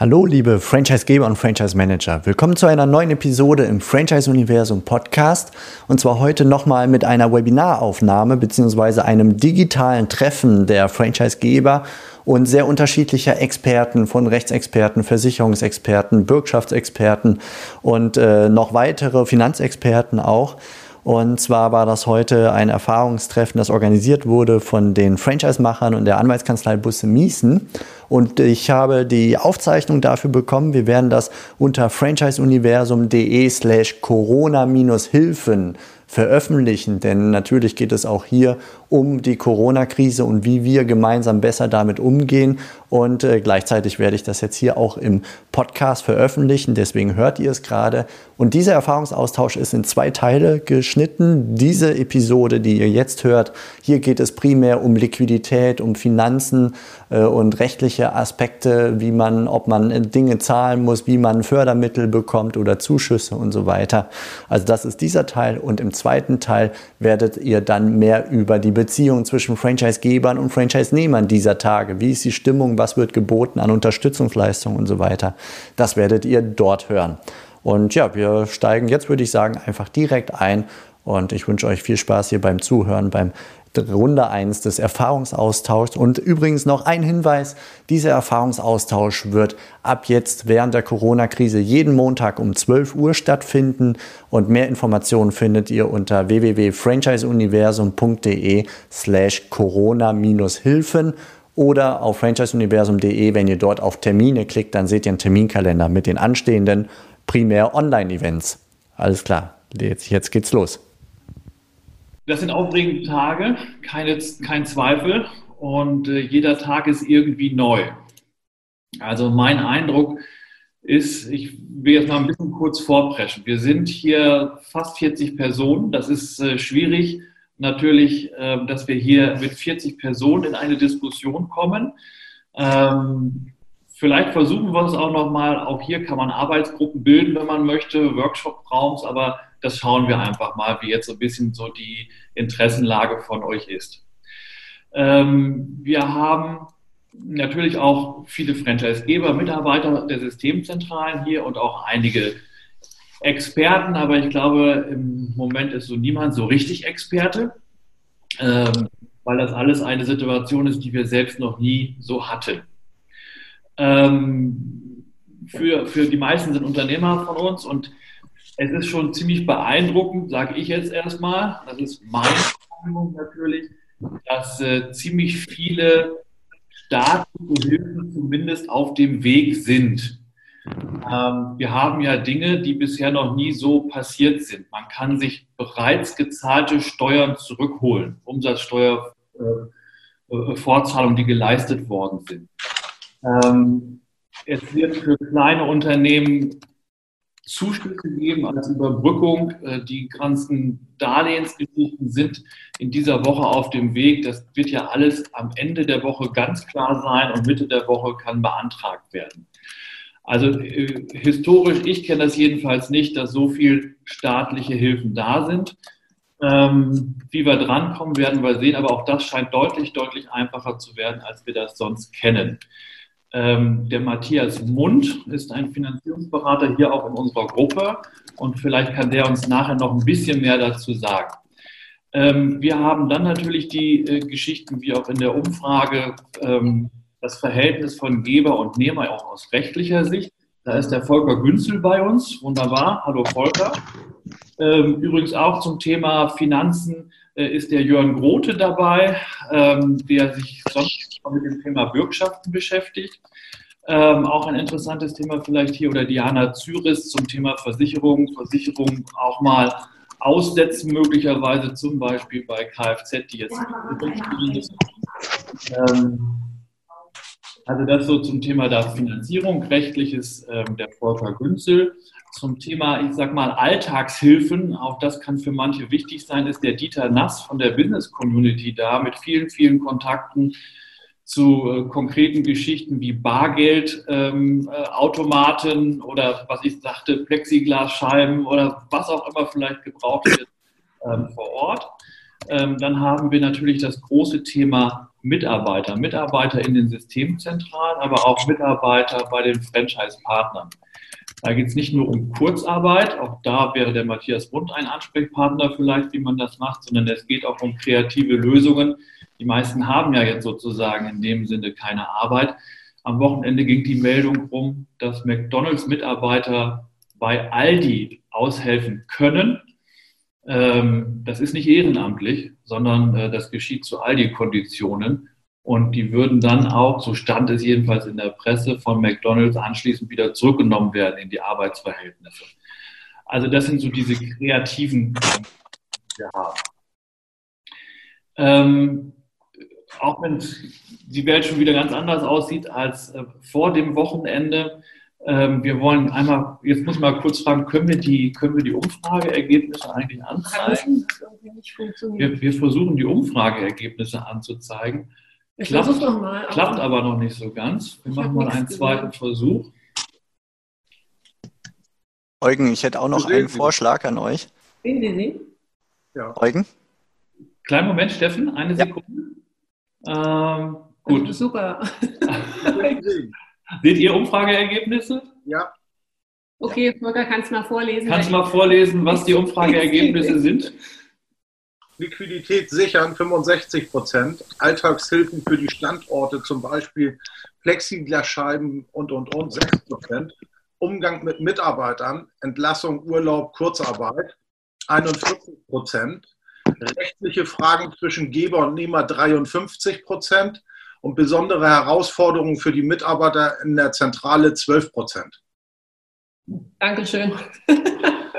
Hallo, liebe Franchisegeber und Franchise Manager. Willkommen zu einer neuen Episode im Franchise Universum Podcast. Und zwar heute nochmal mit einer Webinaraufnahme beziehungsweise einem digitalen Treffen der Franchisegeber und sehr unterschiedlicher Experten, von Rechtsexperten, Versicherungsexperten, Bürgschaftsexperten und äh, noch weitere Finanzexperten auch. Und zwar war das heute ein Erfahrungstreffen, das organisiert wurde von den Franchise-Machern und der Anwaltskanzlei Busse Miesen. Und ich habe die Aufzeichnung dafür bekommen. Wir werden das unter franchiseuniversum.de slash corona-hilfen veröffentlichen, denn natürlich geht es auch hier um die Corona-Krise und wie wir gemeinsam besser damit umgehen. Und äh, gleichzeitig werde ich das jetzt hier auch im Podcast veröffentlichen, deswegen hört ihr es gerade. Und dieser Erfahrungsaustausch ist in zwei Teile geschnitten. Diese Episode, die ihr jetzt hört, hier geht es primär um Liquidität, um Finanzen äh, und rechtliche Aspekte, wie man, ob man Dinge zahlen muss, wie man Fördermittel bekommt oder Zuschüsse und so weiter. Also das ist dieser Teil. Und im zweiten Teil werdet ihr dann mehr über die Beziehung zwischen Franchisegebern und Franchise-Nehmern dieser Tage. Wie ist die Stimmung? Was wird geboten an Unterstützungsleistungen und so weiter? Das werdet ihr dort hören. Und ja, wir steigen jetzt, würde ich sagen, einfach direkt ein. Und ich wünsche euch viel Spaß hier beim Zuhören, beim Runde 1 des Erfahrungsaustauschs. Und übrigens noch ein Hinweis, dieser Erfahrungsaustausch wird ab jetzt während der Corona-Krise jeden Montag um 12 Uhr stattfinden und mehr Informationen findet ihr unter www.franchiseuniversum.de slash corona-hilfen oder auf franchiseuniversum.de, wenn ihr dort auf Termine klickt, dann seht ihr einen Terminkalender mit den anstehenden primär Online-Events. Alles klar, jetzt, jetzt geht's los. Das sind aufregende Tage, keine, kein Zweifel. Und äh, jeder Tag ist irgendwie neu. Also mein Eindruck ist, ich will jetzt mal ein bisschen kurz vorpreschen. Wir sind hier fast 40 Personen. Das ist äh, schwierig natürlich, äh, dass wir hier mit 40 Personen in eine Diskussion kommen. Ähm, vielleicht versuchen wir es auch nochmal. Auch hier kann man Arbeitsgruppen bilden, wenn man möchte, Workshop-Raums, aber das schauen wir einfach mal, wie jetzt so ein bisschen so die Interessenlage von euch ist. Ähm, wir haben natürlich auch viele Franchisegeber, Mitarbeiter der Systemzentralen hier und auch einige Experten, aber ich glaube, im Moment ist so niemand so richtig Experte, ähm, weil das alles eine Situation ist, die wir selbst noch nie so hatten. Ähm, für, für die meisten sind Unternehmer von uns und es ist schon ziemlich beeindruckend, sage ich jetzt erstmal, das ist meine Meinung natürlich, dass äh, ziemlich viele staatliche Hilfen zumindest auf dem Weg sind. Ähm, wir haben ja Dinge, die bisher noch nie so passiert sind. Man kann sich bereits gezahlte Steuern zurückholen, Umsatzsteuervorzahlungen, äh, äh die geleistet worden sind. Ähm, es wird für kleine Unternehmen Zuschüsse geben als Überbrückung. Äh, die ganzen Darlehensgeschichten sind in dieser Woche auf dem Weg. Das wird ja alles am Ende der Woche ganz klar sein und Mitte der Woche kann beantragt werden. Also äh, historisch, ich kenne das jedenfalls nicht, dass so viel staatliche Hilfen da sind. Ähm, wie wir drankommen, werden wir sehen, aber auch das scheint deutlich, deutlich einfacher zu werden, als wir das sonst kennen. Ähm, der Matthias Mund ist ein Finanzierungsberater hier auch in unserer Gruppe und vielleicht kann der uns nachher noch ein bisschen mehr dazu sagen. Ähm, wir haben dann natürlich die äh, Geschichten wie auch in der Umfrage, ähm, das Verhältnis von Geber und Nehmer auch aus rechtlicher Sicht. Da ist der Volker Günzel bei uns. Wunderbar. Hallo Volker. Ähm, übrigens auch zum Thema Finanzen äh, ist der Jörn Grote dabei, ähm, der sich sonst mit dem Thema Bürgschaften beschäftigt. Ähm, auch ein interessantes Thema vielleicht hier oder Diana Zyris zum Thema Versicherung, Versicherung auch mal aussetzen, möglicherweise zum Beispiel bei Kfz, die jetzt ähm, also das so zum Thema der Finanzierung. Rechtlich ist ähm, der Volker Günzel. zum Thema, ich sag mal, Alltagshilfen, auch das kann für manche wichtig sein, ist der Dieter Nass von der Business Community da mit vielen, vielen Kontakten zu äh, konkreten Geschichten wie Bargeldautomaten ähm, äh, oder was ich sagte, Plexiglasscheiben oder was auch immer vielleicht gebraucht wird ähm, vor Ort. Ähm, dann haben wir natürlich das große Thema Mitarbeiter, Mitarbeiter in den Systemzentralen, aber auch Mitarbeiter bei den Franchise-Partnern. Da geht es nicht nur um Kurzarbeit, auch da wäre der Matthias Bund ein Ansprechpartner vielleicht, wie man das macht, sondern es geht auch um kreative Lösungen. Die meisten haben ja jetzt sozusagen in dem Sinne keine Arbeit. Am Wochenende ging die Meldung rum, dass McDonalds-Mitarbeiter bei Aldi aushelfen können. Ähm, das ist nicht ehrenamtlich, sondern äh, das geschieht zu Aldi-Konditionen. Und die würden dann auch, so stand es jedenfalls in der Presse, von McDonald's anschließend wieder zurückgenommen werden in die Arbeitsverhältnisse. Also das sind so diese kreativen, die wir haben. Ähm, auch wenn die Welt schon wieder ganz anders aussieht als äh, vor dem Wochenende. Ähm, wir wollen einmal, jetzt muss ich mal kurz fragen, können wir die, können wir die Umfrageergebnisse eigentlich anzeigen? Wir, wir versuchen die Umfrageergebnisse anzuzeigen. Ich klappt, noch mal, klappt aber noch nicht so ganz. Wir machen mal einen zweiten Versuch. Eugen, ich hätte auch noch einen Vorschlag an euch. Sehen Sie sie? Ja. Eugen? Kleinen Moment, Steffen, eine ja. Sekunde. Ähm, gut. Super. Seht ihr Umfrageergebnisse? Ja. Okay, Volker, kannst du mal vorlesen? Kannst du mal vorlesen, was die Umfrageergebnisse sind? Liquidität sichern 65 Prozent, Alltagshilfen für die Standorte, zum Beispiel Plexiglasscheiben und, und, und 6 Prozent, Umgang mit Mitarbeitern, Entlassung, Urlaub, Kurzarbeit 41 Prozent, rechtliche Fragen zwischen Geber und Nehmer 53 Prozent und besondere Herausforderungen für die Mitarbeiter in der Zentrale 12 Prozent. Dankeschön.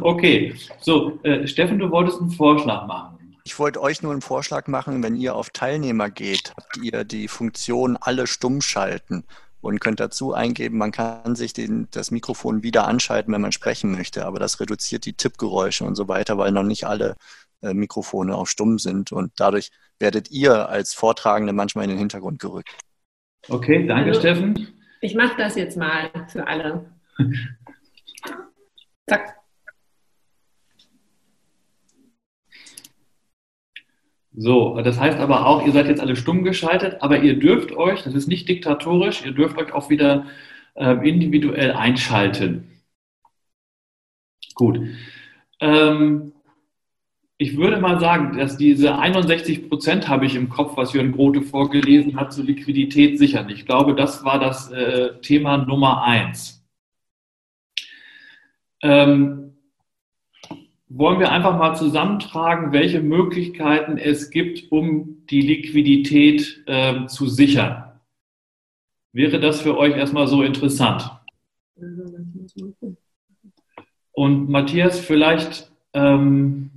Okay, so, äh, Steffen, du wolltest einen Vorschlag machen. Ich wollte euch nur einen Vorschlag machen, wenn ihr auf Teilnehmer geht, habt ihr die Funktion alle stumm schalten und könnt dazu eingeben, man kann sich den, das Mikrofon wieder anschalten, wenn man sprechen möchte, aber das reduziert die Tippgeräusche und so weiter, weil noch nicht alle äh, Mikrofone auf stumm sind und dadurch werdet ihr als Vortragende manchmal in den Hintergrund gerückt. Okay, danke also, Steffen. Ich mache das jetzt mal für alle. Zack. So, das heißt aber auch, ihr seid jetzt alle stumm geschaltet, aber ihr dürft euch, das ist nicht diktatorisch, ihr dürft euch auch wieder äh, individuell einschalten. Gut. Ähm, ich würde mal sagen, dass diese 61 Prozent habe ich im Kopf, was Jörn Grote vorgelesen hat, zur Liquidität sichern. Ich glaube, das war das äh, Thema Nummer eins. Ähm, wollen wir einfach mal zusammentragen, welche Möglichkeiten es gibt, um die Liquidität äh, zu sichern. Wäre das für euch erstmal so interessant? Und Matthias, vielleicht ähm,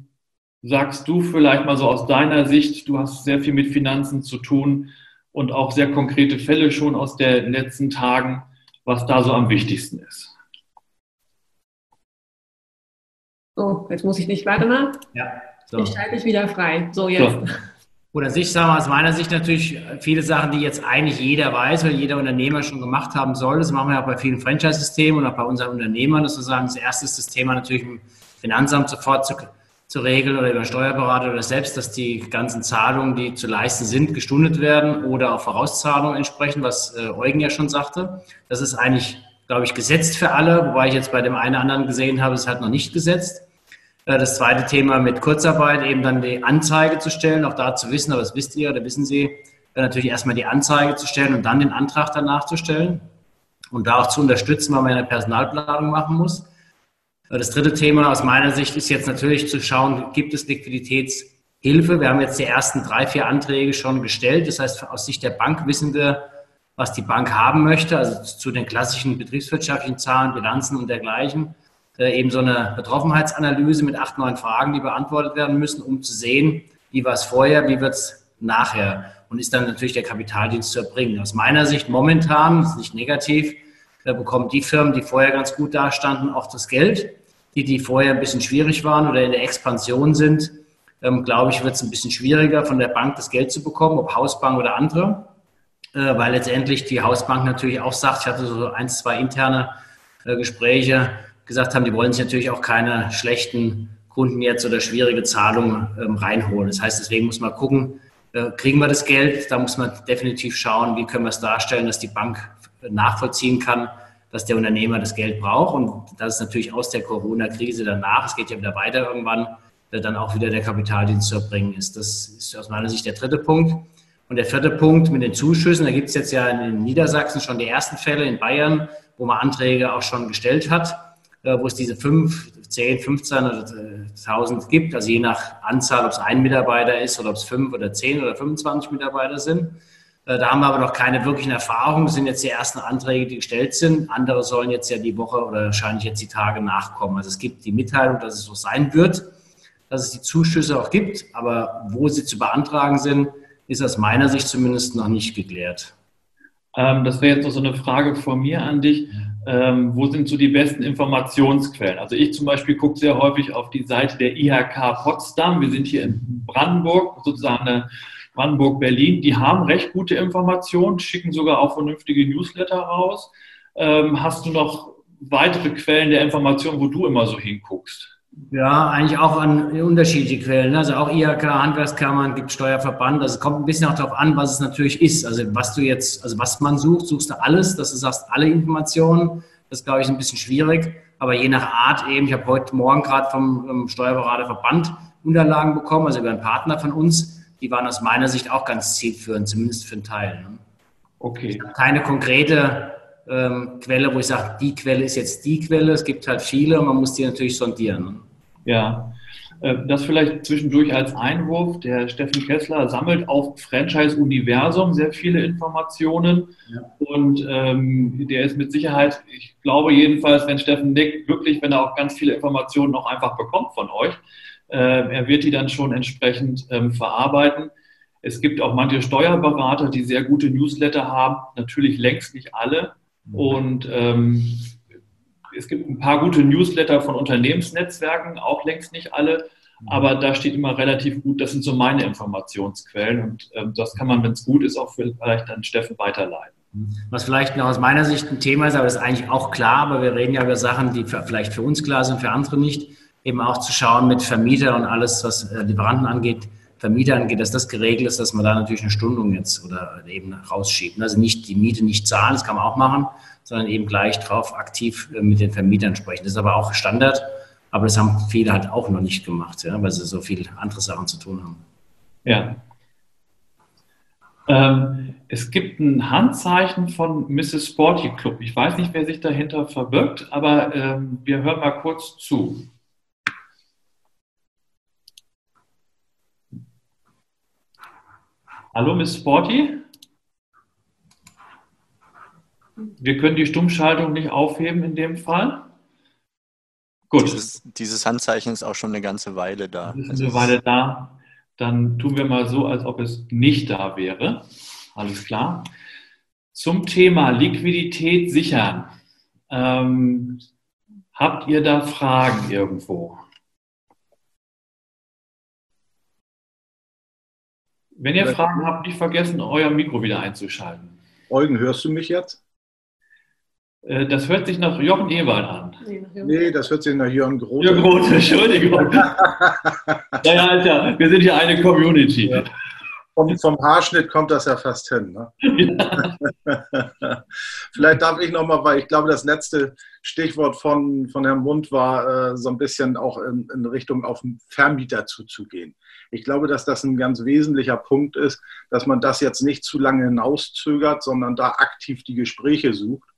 sagst du vielleicht mal so aus deiner Sicht, du hast sehr viel mit Finanzen zu tun und auch sehr konkrete Fälle schon aus den letzten Tagen, was da so am wichtigsten ist. Oh, jetzt muss ich nicht, warte mal. Ja. So. Ich schalte mich wieder frei. So, jetzt. So. Oder Sicht, sagen wir aus meiner Sicht natürlich viele Sachen, die jetzt eigentlich jeder weiß, weil jeder Unternehmer schon gemacht haben soll. Das machen wir auch bei vielen Franchise-Systemen und auch bei unseren Unternehmern. Das sozusagen das erste ist das Thema natürlich im Finanzamt sofort zu, zu regeln oder über Steuerberater oder selbst, dass die ganzen Zahlungen, die zu leisten sind, gestundet werden oder auch Vorauszahlungen entsprechen, was äh, Eugen ja schon sagte. Das ist eigentlich, glaube ich, gesetzt für alle, wobei ich jetzt bei dem einen oder anderen gesehen habe, es halt noch nicht gesetzt. Äh, das zweite Thema mit Kurzarbeit, eben dann die Anzeige zu stellen, auch da zu wissen, aber das wisst ihr oder wissen Sie, äh, natürlich erstmal die Anzeige zu stellen und dann den Antrag danach zu stellen und da auch zu unterstützen, weil man eine Personalplanung machen muss. Äh, das dritte Thema aus meiner Sicht ist jetzt natürlich zu schauen, gibt es Liquiditätshilfe? Wir haben jetzt die ersten drei, vier Anträge schon gestellt. Das heißt, aus Sicht der Bank wissen wir, was die Bank haben möchte, also zu den klassischen betriebswirtschaftlichen Zahlen, Bilanzen und dergleichen eben so eine Betroffenheitsanalyse mit acht, neun Fragen, die beantwortet werden müssen, um zu sehen, wie war es vorher, wie wird es nachher und ist dann natürlich der Kapitaldienst zu erbringen. Aus meiner Sicht momentan, ist nicht negativ, bekommen die Firmen, die vorher ganz gut dastanden, auch das Geld. Die, die vorher ein bisschen schwierig waren oder in der Expansion sind, ähm, glaube ich, wird es ein bisschen schwieriger, von der Bank das Geld zu bekommen, ob Hausbank oder andere, äh, weil letztendlich die Hausbank natürlich auch sagt, ich hatte so ein, zwei interne äh, Gespräche, gesagt haben, die wollen sich natürlich auch keine schlechten Kunden jetzt oder schwierige Zahlungen ähm, reinholen. Das heißt, deswegen muss man gucken, äh, kriegen wir das Geld? Da muss man definitiv schauen, wie können wir es darstellen, dass die Bank nachvollziehen kann, dass der Unternehmer das Geld braucht und dass es natürlich aus der Corona-Krise danach, es geht ja wieder weiter irgendwann, dann auch wieder der Kapitaldienst zu erbringen ist. Das ist aus meiner Sicht der dritte Punkt. Und der vierte Punkt mit den Zuschüssen, da gibt es jetzt ja in Niedersachsen schon die ersten Fälle, in Bayern, wo man Anträge auch schon gestellt hat, äh, wo es diese fünf, zehn, 15 oder 1000 gibt, also je nach Anzahl, ob es ein Mitarbeiter ist oder ob es fünf oder zehn oder 25 Mitarbeiter sind. Äh, da haben wir aber noch keine wirklichen Erfahrungen. Das sind jetzt die ersten Anträge, die gestellt sind. Andere sollen jetzt ja die Woche oder wahrscheinlich jetzt die Tage nachkommen. Also es gibt die Mitteilung, dass es so sein wird dass es die Zuschüsse auch gibt, aber wo sie zu beantragen sind, ist aus meiner Sicht zumindest noch nicht geklärt. Ähm, das wäre jetzt noch so eine Frage von mir an dich. Ähm, wo sind so die besten Informationsquellen? Also ich zum Beispiel gucke sehr häufig auf die Seite der IHK Potsdam. Wir sind hier in Brandenburg, sozusagen Brandenburg-Berlin. Die haben recht gute Informationen, schicken sogar auch vernünftige Newsletter raus. Ähm, hast du noch weitere Quellen der Informationen, wo du immer so hinguckst? Ja, eigentlich auch an unterschiedliche Quellen. Also auch IHK, Handwerkskammern, gibt Steuerverband. Also es kommt ein bisschen auch darauf an, was es natürlich ist. Also was du jetzt, also was man sucht, suchst du alles, dass du sagst, alle Informationen. Das ist, glaube ich, ein bisschen schwierig. Aber je nach Art eben, ich habe heute Morgen gerade vom Steuerberaterverband Unterlagen bekommen, also über einen Partner von uns. Die waren aus meiner Sicht auch ganz zielführend, zumindest für einen Teil. Ne? Okay. Keine konkrete ähm, Quelle, wo ich sage, die Quelle ist jetzt die Quelle. Es gibt halt viele und man muss die natürlich sondieren. Ja, äh, das vielleicht zwischendurch als Einwurf. Der Steffen Kessler sammelt auf Franchise Universum sehr viele Informationen ja. und ähm, der ist mit Sicherheit, ich glaube jedenfalls, wenn Steffen nickt, wirklich, wenn er auch ganz viele Informationen noch einfach bekommt von euch, äh, er wird die dann schon entsprechend ähm, verarbeiten. Es gibt auch manche Steuerberater, die sehr gute Newsletter haben, natürlich längst nicht alle. Und ähm, es gibt ein paar gute Newsletter von Unternehmensnetzwerken, auch längst nicht alle, mhm. aber da steht immer relativ gut, das sind so meine Informationsquellen und ähm, das kann man, wenn es gut ist, auch vielleicht an Steffen weiterleiten. Mhm. Was vielleicht noch aus meiner Sicht ein Thema ist, aber das ist eigentlich auch klar, aber wir reden ja über Sachen, die für, vielleicht für uns klar sind, für andere nicht, eben auch zu schauen mit Vermieter und alles, was äh, Lieferanten angeht, Vermieter angeht, dass das geregelt ist, dass man da natürlich eine Stundung jetzt oder eben rausschiebt. Also nicht die Miete nicht zahlen, das kann man auch machen, sondern eben gleich drauf aktiv äh, mit den Vermietern sprechen. Das ist aber auch Standard, aber das haben viele halt auch noch nicht gemacht, ja, weil sie so viele andere Sachen zu tun haben. Ja. Ähm, es gibt ein Handzeichen von Mrs. Sporty Club. Ich weiß nicht, wer sich dahinter verbirgt, aber ähm, wir hören mal kurz zu. Hallo, Miss Sporty? Wir können die Stummschaltung nicht aufheben in dem Fall. Gut. Dieses, dieses, Handzeichen ist auch schon eine ganze Weile da. ist eine Weile da. Dann tun wir mal so, als ob es nicht da wäre. Alles klar. Zum Thema Liquidität sichern. Ähm, habt ihr da Fragen irgendwo? Wenn ihr Fragen habt, nicht vergessen, euer Mikro wieder einzuschalten. Eugen, hörst du mich jetzt? Äh, das hört sich nach Jochen Ewald an. Nee, das hört sich nach Jörn Grote Jörn Grote, Entschuldigung. naja, Alter, wir sind hier eine Community. Ja. Vom, vom, Haarschnitt kommt das ja fast hin. Ne? Ja. Vielleicht darf ich nochmal, weil ich glaube, das letzte Stichwort von, von Herrn Mund war, äh, so ein bisschen auch in, in Richtung auf den Vermieter zuzugehen. Ich glaube, dass das ein ganz wesentlicher Punkt ist, dass man das jetzt nicht zu lange hinauszögert, sondern da aktiv die Gespräche sucht.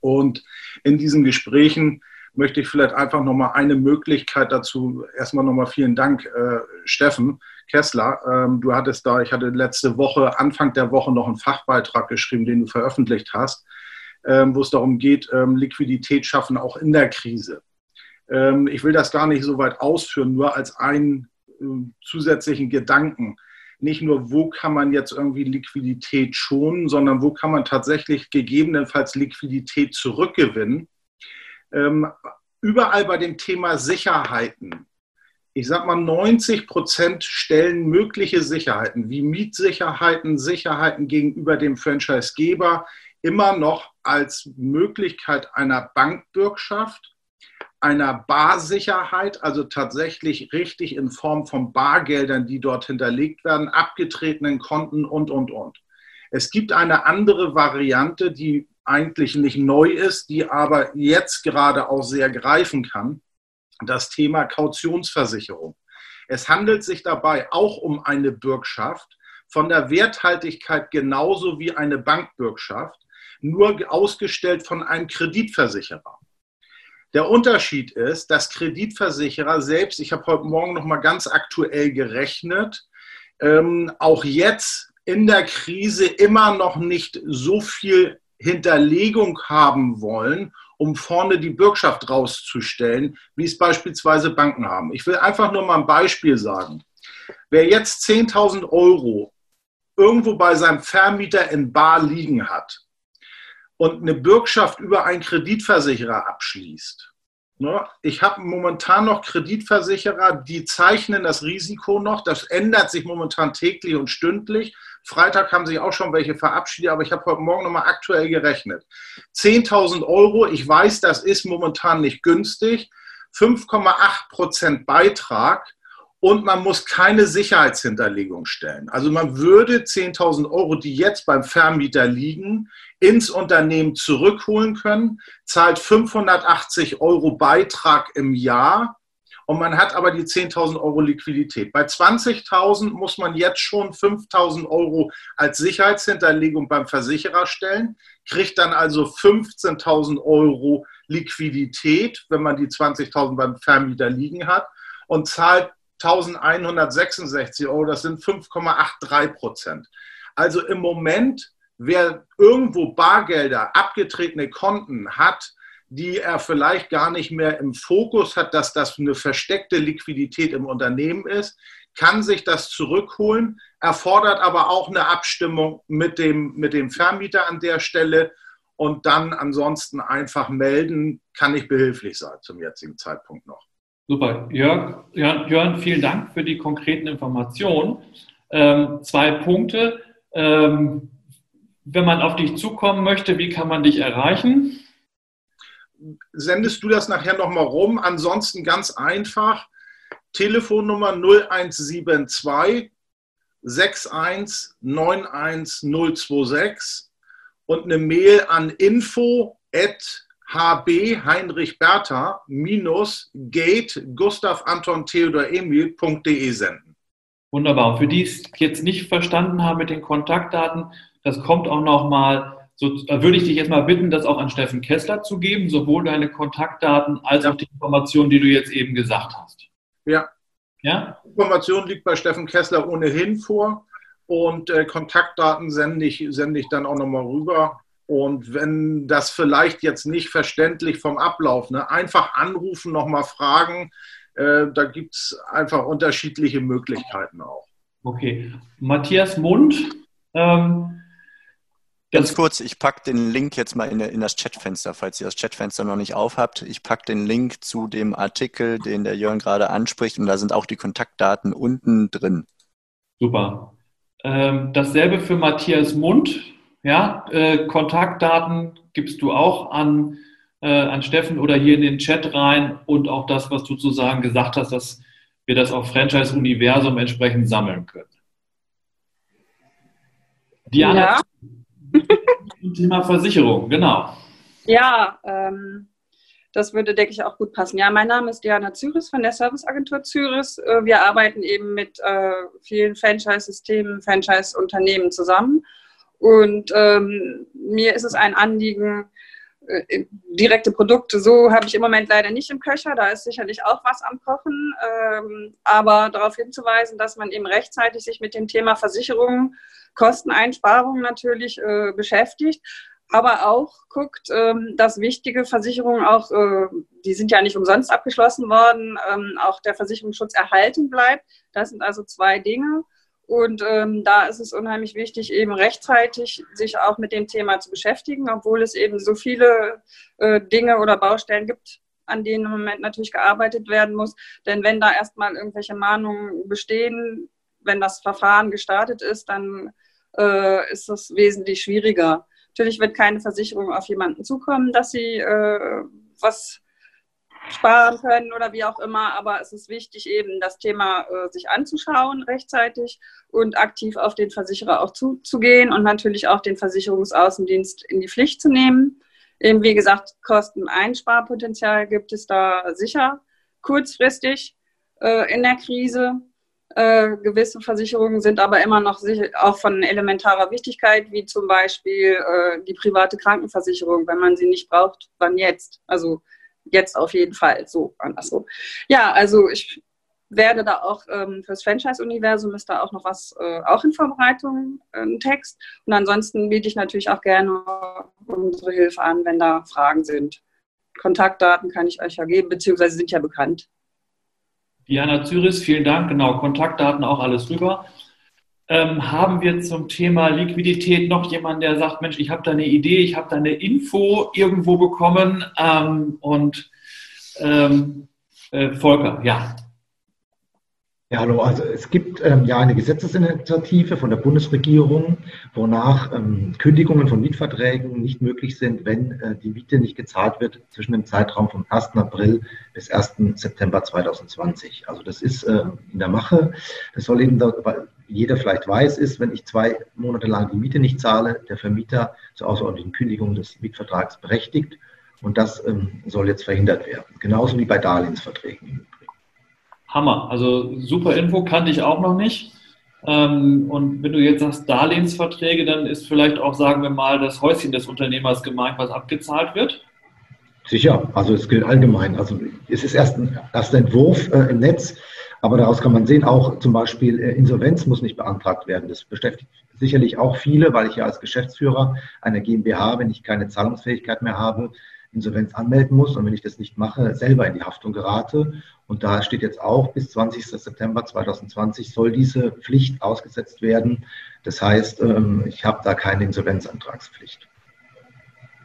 Und in diesen Gesprächen möchte ich vielleicht einfach nochmal eine Möglichkeit dazu. Erstmal nochmal vielen Dank, äh, Steffen Kessler. Ähm, du hattest da, ich hatte letzte Woche, Anfang der Woche noch einen Fachbeitrag geschrieben, den du veröffentlicht hast, ähm, wo es darum geht, ähm, Liquidität schaffen, auch in der Krise. Ähm, ich will das gar nicht so weit ausführen, nur als einen zusätzlichen Gedanken. nicht nur, wo kann man jetzt irgendwie Liquidität schonen, sondern wo kann man tatsächlich gegebenenfalls Liquidität zurückgewinnen. Ähm, überall bei dem Thema Sicherheiten. Ich sag mal, 90 Prozent stellen mögliche Sicherheiten wie Mietsicherheiten, Sicherheiten gegenüber dem Franchisegeber immer noch als Möglichkeit einer Bankbürgschaft einer Barsicherheit, also tatsächlich richtig in Form von Bargeldern, die dort hinterlegt werden, abgetretenen Konten und, und, und. Es gibt eine andere Variante, die eigentlich nicht neu ist, die aber jetzt gerade auch sehr greifen kann, das Thema Kautionsversicherung. Es handelt sich dabei auch um eine Bürgschaft, von der Werthaltigkeit genauso wie eine Bankbürgschaft, nur ausgestellt von einem Kreditversicherer. Der Unterschied ist, dass Kreditversicherer selbst, ich habe heute Morgen noch mal ganz aktuell gerechnet, ähm, auch jetzt in der Krise immer noch nicht so viel Hinterlegung haben wollen, um vorne die Bürgschaft rauszustellen, wie es beispielsweise Banken haben. Ich will einfach nur mal ein Beispiel sagen. Wer jetzt 10.000 Euro irgendwo bei seinem Vermieter in Bar liegen hat, und eine Bürgschaft über einen Kreditversicherer abschließt. Ne? Ich habe momentan noch Kreditversicherer, die zeichnen das Risiko noch. Das ändert sich momentan täglich und stündlich. Freitag haben sich auch schon welche verabschiedet, aber ich habe heute Morgen nochmal aktuell gerechnet. 10.000 Euro, ich weiß, das ist momentan nicht günstig. 5,8 Prozent Beitrag und man muss keine Sicherheitshinterlegung stellen. Also man würde 10.000 Euro, die jetzt beim Vermieter liegen, ins Unternehmen zurückholen können, zahlt 580 Euro Beitrag im Jahr und man hat aber die 10.000 Euro Liquidität. Bei 20.000 muss man jetzt schon 5.000 Euro als Sicherheitshinterlegung beim Versicherer stellen, kriegt dann also 15.000 Euro Liquidität, wenn man die 20.000 beim Vermieter liegen hat und zahlt 1166 Euro, das sind 5,83 Prozent. Also im Moment, wer irgendwo Bargelder, abgetretene Konten hat, die er vielleicht gar nicht mehr im Fokus hat, dass das eine versteckte Liquidität im Unternehmen ist, kann sich das zurückholen, erfordert aber auch eine Abstimmung mit dem, mit dem Vermieter an der Stelle und dann ansonsten einfach melden, kann ich behilflich sein zum jetzigen Zeitpunkt noch. Super. Jörg, Jörn, vielen Dank für die konkreten Informationen. Ähm, zwei Punkte. Ähm, wenn man auf dich zukommen möchte, wie kann man dich erreichen? Sendest du das nachher nochmal rum? Ansonsten ganz einfach. Telefonnummer 0172 6191026 und eine Mail an info at hb Heinrich Bertha minus gate Gustav Anton Theodor Emil.de senden. Wunderbar. Für die es jetzt nicht verstanden haben mit den Kontaktdaten, das kommt auch nochmal, so, würde ich dich jetzt mal bitten, das auch an Steffen Kessler zu geben, sowohl deine Kontaktdaten als ja. auch die Informationen, die du jetzt eben gesagt hast. Ja. Ja? Information liegt bei Steffen Kessler ohnehin vor und äh, Kontaktdaten sende ich, sende ich dann auch nochmal rüber. Und wenn das vielleicht jetzt nicht verständlich vom Ablauf, ne, einfach anrufen, nochmal fragen, äh, da gibt es einfach unterschiedliche Möglichkeiten auch. Okay. Matthias Mund. Ähm, Ganz kurz, ich packe den Link jetzt mal in, in, das Chatfenster, falls ihr das Chatfenster noch nicht aufhabt. Ich packe den Link zu dem Artikel, den der Jörn gerade anspricht, und da sind auch die Kontaktdaten unten drin. Super. Ähm, dasselbe für Matthias Mund. Ja, äh, Kontaktdaten gibst du auch an, äh, an Steffen oder hier in den Chat rein und auch das, was du sozusagen gesagt hast, dass wir das auf Franchise-Universum entsprechend sammeln können. Diana, ja. Thema Versicherung, genau. Ja, ähm, das würde, denke ich, auch gut passen. Ja, mein Name ist Diana Zyris von der Serviceagentur Zyris. Äh, wir arbeiten eben mit äh, vielen Franchise-Systemen, Franchise-Unternehmen zusammen und ähm, mir ist es ein Anliegen, äh, direkte Produkte, so habe ich im Moment leider nicht im Köcher, da ist sicherlich auch was am Kochen, ähm, aber darauf hinzuweisen, dass man eben rechtzeitig sich mit dem Thema Versicherungen, Kosteneinsparungen natürlich äh, beschäftigt, aber auch guckt, ähm, dass wichtige Versicherungen auch, äh, die sind ja nicht umsonst abgeschlossen worden, ähm, auch der Versicherungsschutz erhalten bleibt. Das sind also zwei Dinge. Und ähm, da ist es unheimlich wichtig, eben rechtzeitig sich auch mit dem Thema zu beschäftigen, obwohl es eben so viele äh, Dinge oder Baustellen gibt, an denen im Moment natürlich gearbeitet werden muss. Denn wenn da erstmal irgendwelche Mahnungen bestehen, wenn das Verfahren gestartet ist, dann äh, ist es wesentlich schwieriger. Natürlich wird keine Versicherung auf jemanden zukommen, dass sie äh, was sparen können oder wie auch immer. Aber es ist wichtig, eben das Thema äh, sich anzuschauen rechtzeitig und aktiv auf den Versicherer auch zuzugehen und natürlich auch den Versicherungsaußendienst in die Pflicht zu nehmen. Eben wie gesagt, Kosteneinsparpotenzial gibt es da sicher kurzfristig äh, in der Krise. Äh, gewisse Versicherungen sind aber immer noch auch von elementarer Wichtigkeit, wie zum Beispiel äh, die private Krankenversicherung. Wenn man sie nicht braucht, wann jetzt? Also jetzt auf jeden Fall so andersrum. Ja, also ich werde da auch ähm, fürs Franchise-Universum ist da auch noch was, äh, auch in Vorbereitung, äh, ein Text. Und ansonsten biete ich natürlich auch gerne unsere Hilfe an, wenn da Fragen sind. Kontaktdaten kann ich euch ja geben, beziehungsweise sind ja bekannt. Diana Zyris, vielen Dank. Genau, Kontaktdaten auch alles rüber. Ähm, haben wir zum Thema Liquidität noch jemanden, der sagt, Mensch, ich habe da eine Idee, ich habe da eine Info irgendwo bekommen ähm, und ähm, äh, Volker, ja. Ja, hallo. Also es gibt ähm, ja eine Gesetzesinitiative von der Bundesregierung, wonach ähm, Kündigungen von Mietverträgen nicht möglich sind, wenn äh, die Miete nicht gezahlt wird zwischen dem Zeitraum vom 1. April bis 1. September 2020. Also das ist äh, in der Mache. Das soll eben, weil jeder vielleicht weiß, ist, wenn ich zwei Monate lang die Miete nicht zahle, der Vermieter zur außerordentlichen Kündigung des Mietvertrags berechtigt. Und das ähm, soll jetzt verhindert werden. Genauso wie bei Darlehensverträgen. Hammer. Also super Info, kannte ich auch noch nicht. Ähm, und wenn du jetzt sagst Darlehensverträge, dann ist vielleicht auch, sagen wir mal, das Häuschen des Unternehmers gemeint, was abgezahlt wird? Sicher, also es gilt allgemein. Also es ist erst ein, erst ein Entwurf äh, im Netz, aber daraus kann man sehen, auch zum Beispiel äh, Insolvenz muss nicht beantragt werden. Das beschäftigt sicherlich auch viele, weil ich ja als Geschäftsführer einer GmbH, wenn ich keine Zahlungsfähigkeit mehr habe, Insolvenz anmelden muss und wenn ich das nicht mache, selber in die Haftung gerate. Und da steht jetzt auch, bis 20. September 2020 soll diese Pflicht ausgesetzt werden. Das heißt, ähm, ich habe da keine Insolvenzantragspflicht.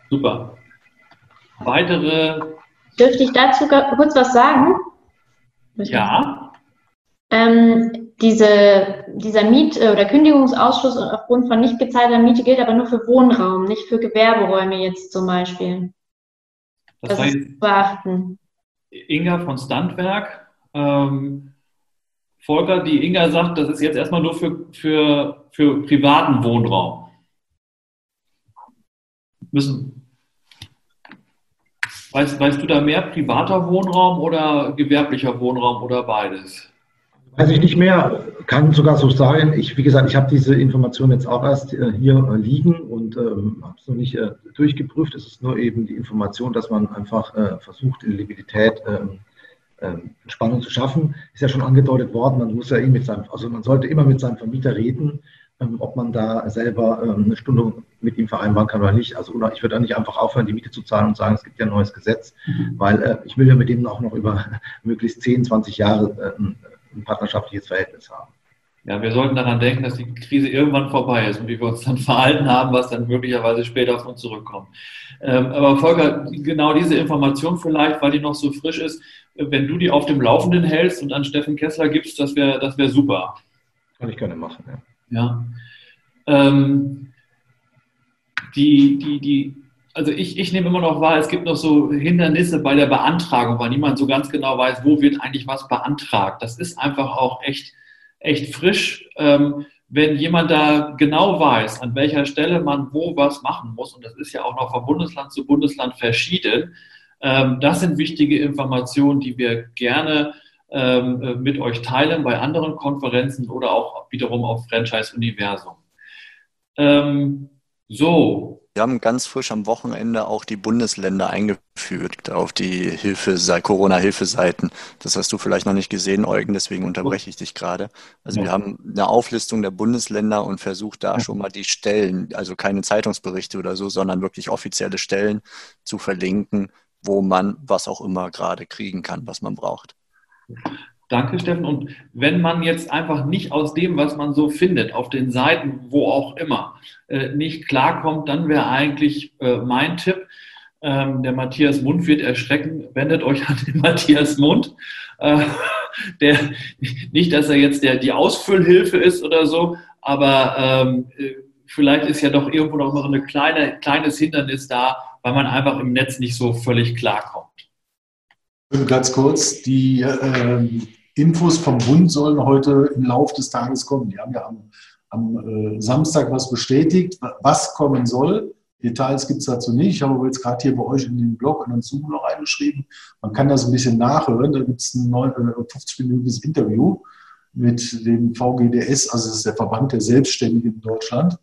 Super. Weitere. Dürfte ich dazu kurz was sagen? Ja. Ähm, diese, dieser Miet- oder Kündigungsausschluss aufgrund von nicht gezahlter Miete gilt aber nur für Wohnraum, nicht für Gewerberäume jetzt zum Beispiel. Das, das ist beachten. Inga von Standwerk. Ähm, Volker, die Inga sagt, das ist jetzt erstmal nur für, für, für privaten Wohnraum. Müssen. Weißt, weißt du da mehr privater Wohnraum oder gewerblicher Wohnraum oder beides? Weiß ich nicht mehr, kann sogar so sein. Ich, wie gesagt, ich habe diese Information jetzt auch erst äh, hier äh, liegen und ähm, habe es noch nicht äh, durchgeprüft. Es ist nur eben die Information, dass man einfach äh, versucht, in Liquidität ähm, ähm, Entspannung zu schaffen. Ist ja schon angedeutet worden, man muss ja eh mit seinem, also man sollte immer mit seinem Vermieter reden, ähm, ob man da selber ähm, eine Stunde mit ihm vereinbaren kann oder nicht. Also oder ich würde da nicht einfach aufhören, die Miete zu zahlen und sagen, es gibt ja ein neues Gesetz, mhm. weil äh, ich will ja mit dem auch noch über möglichst 10, 20 Jahre ein partnerschaftliches Verhältnis haben. Ja, wir sollten daran denken, dass die Krise irgendwann vorbei ist und wie wir uns dann verhalten haben, was dann möglicherweise später auf uns zurückkommt. Ähm, aber Volker, genau diese Information vielleicht, weil die noch so frisch ist, wenn du die auf dem Laufenden hältst und an Steffen Kessler gibst, das wäre das wär super. Kann ich gerne machen, ja. ja. Ähm, die, die, die also ich, ich nehme immer noch wahr, es gibt noch so Hindernisse bei der Beantragung, weil niemand so ganz genau weiß, wo wird eigentlich was beantragt. Das ist einfach auch echt, echt frisch, ähm, wenn jemand da genau weiß, an welcher Stelle man wo was machen muss. Und das ist ja auch noch von Bundesland zu Bundesland verschieden. Ähm, das sind wichtige Informationen, die wir gerne ähm, äh, mit euch teilen bei anderen Konferenzen oder auch wiederum auf Franchise Universum. Ähm, so, wir haben ganz frisch am Wochenende auch die Bundesländer eingefügt auf die Hilfe, Corona-Hilfeseiten. Das hast du vielleicht noch nicht gesehen, Eugen, deswegen unterbreche ich dich gerade. Also wir haben eine Auflistung der Bundesländer und versucht da schon mal die Stellen, also keine Zeitungsberichte oder so, sondern wirklich offizielle Stellen zu verlinken, wo man was auch immer gerade kriegen kann, was man braucht. Danke, Steffen. Und wenn man jetzt einfach nicht aus dem, was man so findet, auf den Seiten, wo auch immer, äh, nicht klarkommt, dann wäre eigentlich äh, mein Tipp, ähm, der Matthias Mund wird erschrecken, wendet euch an den Matthias Mund. Äh, der, nicht, dass er jetzt der, die Ausfüllhilfe ist oder so, aber ähm, vielleicht ist ja doch irgendwo noch ein kleine, kleines Hindernis da, weil man einfach im Netz nicht so völlig klarkommt. Ganz kurz, die ähm, Infos vom Bund sollen heute im Laufe des Tages kommen. Die haben ja am, äh, Samstag was bestätigt, was kommen soll. Details gibt es dazu nicht. Ich habe jetzt gerade hier bei euch in den Blog und in Zoom noch reingeschrieben. Man kann das ein bisschen nachhören. Da gibt es ein 50-minütiges äh, Interview mit dem VGDS, also das ist der Verband der Selbstständigen in Deutschland,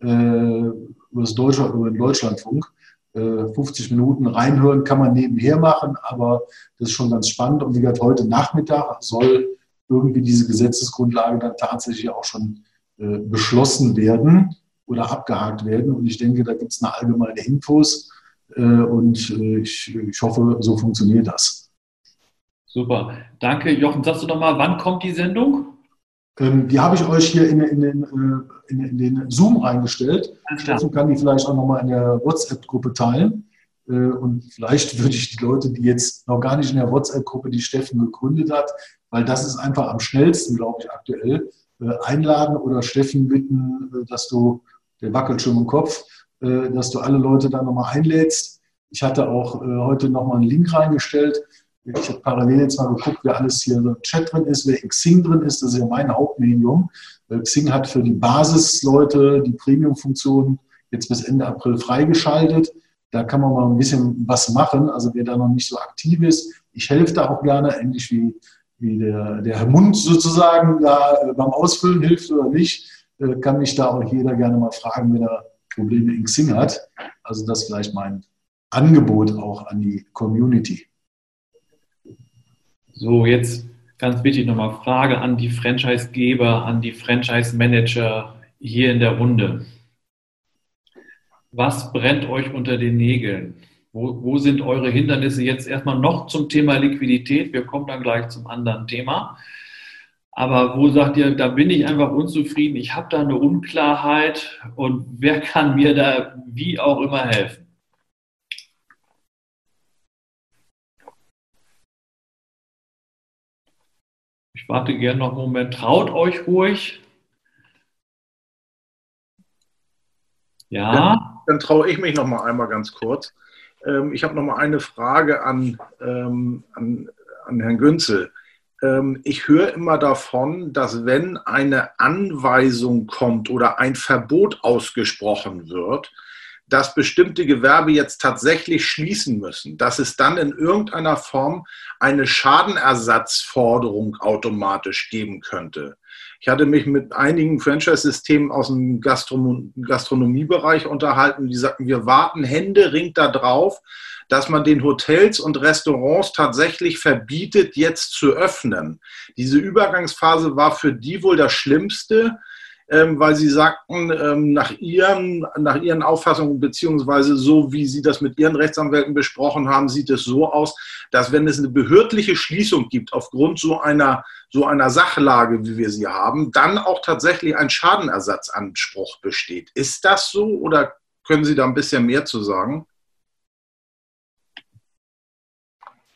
äh, über, das Deutsche, über den Deutschlandfunk. 50 äh, Minuten reinhören kann man nebenher machen, aber das ist schon ganz spannend. Und wie gesagt, heute Nachmittag soll irgendwie diese Gesetzesgrundlage dann tatsächlich auch schon äh, beschlossen werden oder abgehakt werden. Und ich denke, da gibt es eine allgemeine Infos äh, und ich, ich hoffe, so funktioniert das. Super. Danke. Jochen, sagst du nochmal, wann kommt die Sendung? Ähm, die habe ich euch hier in, in, den, äh, in, in den Zoom reingestellt. Dazu kann die vielleicht auch nochmal in der WhatsApp-Gruppe teilen. Äh, und vielleicht würde ich die Leute, die jetzt noch gar nicht in der WhatsApp-Gruppe, die Steffen gegründet hat, weil das ist einfach am schnellsten, glaube ich, aktuell, äh, einladen oder Steffen bitten, dass du, der wackelt schon im Kopf, dass du alle Leute da nochmal einlädst. Ich hatte auch heute nochmal einen Link reingestellt ich habe parallel jetzt mal geguckt, wer alles hier im Chat drin ist, wer in Xing drin ist. Das ist ja mein Hauptmedium. Xing hat für die Basisleute die Premium-Funktion jetzt bis Ende April freigeschaltet. Da kann man mal ein bisschen was machen. Also wer da noch nicht so aktiv ist, ich helfe da auch gerne, ähnlich wie, wie der, der Herr Mund sozusagen da äh, beim Ausfüllen hilft oder nicht, äh, kann mich da auch jeder gerne mal fragen, wenn er Probleme in Xing hat. Also das vielleicht mein Angebot auch an die Community. So, jetzt ganz wichtig nochmal Frage an die Franchisegeber, an die Franchise-Manager hier in der Runde. Was brennt euch unter den Nägeln? Wo, wo, sind eure Hindernisse jetzt erstmal noch zum Thema Liquidität? Wir kommen dann gleich zum anderen Thema. Aber wo sagt ihr, da bin ich einfach unzufrieden, ich habe da eine Unklarheit und wer kann mir da wie auch immer helfen? Ich warte gerne noch einen Moment. Traut euch ruhig. Ja. Dann, dann traue ich mich noch mal einmal ganz kurz. Ähm, ich habe noch mal eine Frage an, ähm, an, an Herrn Günzel. Ähm, ich höre immer davon, dass wenn eine Anweisung kommt oder ein Verbot ausgesprochen wird, dass bestimmte Gewerbe jetzt tatsächlich schließen müssen, dass es dann in irgendeiner Form eine Schadenersatzforderung automatisch geben könnte. Ich hatte mich mit einigen Franchise-Systemen aus dem Gastronom Gastronomiebereich unterhalten, die sagten, wir warten händeringend darauf, dass man den Hotels und Restaurants tatsächlich verbietet, jetzt zu öffnen. Diese Übergangsphase war für die wohl das Schlimmste, weil sie sagten, ähm, nach, ihren, nach ihren Auffassungen, beziehungsweise so wie sie das mit ihren Rechtsanwälten besprochen haben, sieht es so aus, dass wenn es eine behördliche Schließung gibt aufgrund so einer, so einer Sachlage, wie wir sie haben, dann auch tatsächlich ein Schadenersatzanspruch besteht. Ist das so oder können Sie da ein bisschen mehr zu sagen?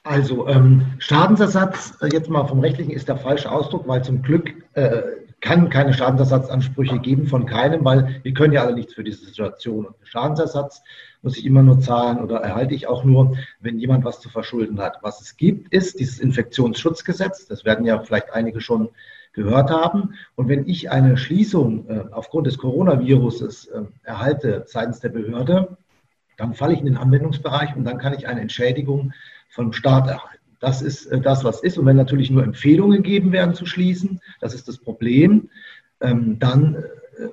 Also ähm, Schadensersatz, äh, jetzt mal vom rechtlichen, ist der falsche Ausdruck, weil zum Glück äh, kann keine Schadensersatzansprüche geben von keinem, weil wir können ja alle nichts für diese Situation. Und Schadensersatz muss ich immer nur zahlen oder erhalte ich auch nur, wenn jemand was zu verschulden hat. Was es gibt, ist dieses Infektionsschutzgesetz. Das werden ja vielleicht einige schon gehört haben. Und wenn ich eine Schließung äh, aufgrund des Coronaviruses äh, erhalte seitens der Behörde, dann falle ich in den Anwendungsbereich und dann kann ich eine Entschädigung vom Staat erhalten. Das ist äh, das, was ist. Und wenn natürlich nur Empfehlungen gegeben werden zu schließen, das ist das Problem, ähm, dann äh,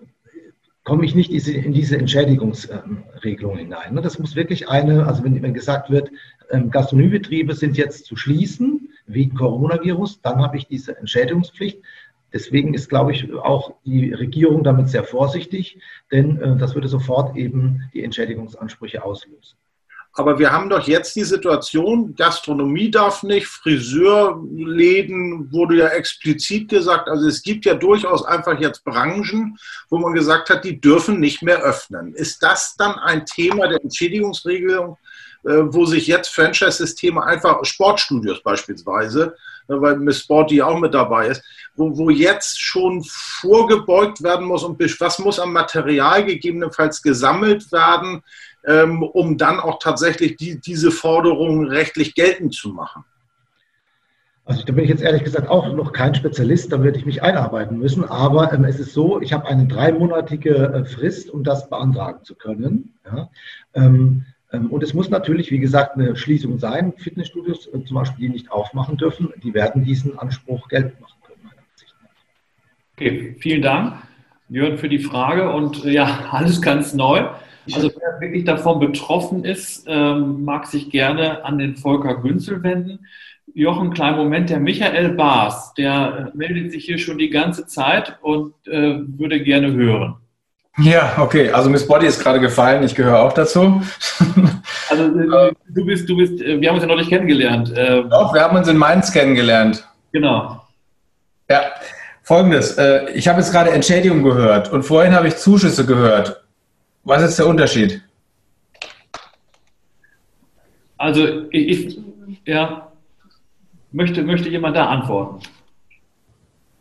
komme ich nicht in diese Entschädigungsregelung hinein. Ne? Das muss wirklich eine, also wenn, gesagt wird, ähm, Gastronomiebetriebe sind jetzt zu schließen wegen Coronavirus, dann habe ich diese Entschädigungspflicht. Deswegen ist, glaube ich, auch die Regierung damit sehr vorsichtig, denn äh, das würde sofort eben die Entschädigungsansprüche auslösen. Aber wir haben doch jetzt die Situation, Gastronomie darf nicht, Friseurläden wurde ja explizit gesagt. Also es gibt ja durchaus einfach jetzt Branchen, wo man gesagt hat, die dürfen nicht mehr öffnen. Ist das dann ein Thema der Entschädigungsregelung, äh, wo sich jetzt Franchise-Systeme einfach, Sportstudios beispielsweise, äh, weil Miss Sporty auch mit dabei ist, wo, wo jetzt schon vorgebeugt werden muss und was muss am Material gegebenenfalls gesammelt werden, ähm, um dann auch tatsächlich die, diese Forderungen rechtlich geltend zu machen? Also da bin ich jetzt ehrlich gesagt auch noch kein Spezialist, da werde ich mich einarbeiten müssen. Aber ähm, es ist so, ich habe eine dreimonatige äh, Frist, um das beantragen zu können. Ja? Ähm, ähm, und es muss natürlich, wie gesagt, eine Schließung sein. Fitnessstudios äh, zum Beispiel, die nicht aufmachen dürfen, die werden diesen Anspruch geltend machen können, meiner Ansicht nach. Okay, vielen Dank, Jörn, für die Frage. Und äh, ja, alles ganz neu. Also wer wirklich davon betroffen ist, ähm, mag sich gerne an den Volker Günzel wenden. Jochen, kleinen Moment, der Michael Baas, der äh, meldet sich hier schon die ganze Zeit und äh, würde gerne hören. Ja, okay. Also Miss Body ist gerade gefallen. Ich gehöre auch dazu. Also äh, du bist, du bist, äh, wir haben uns ja noch nicht kennengelernt. Ähm, Doch, wir haben uns in Mainz kennengelernt. Genau. Ja. Folgendes. Ich habe jetzt gerade Entschädigung gehört und vorhin habe ich Zuschüsse gehört. Was ist der Unterschied? Also ich, ich ja, möchte, möchte jemand da antworten?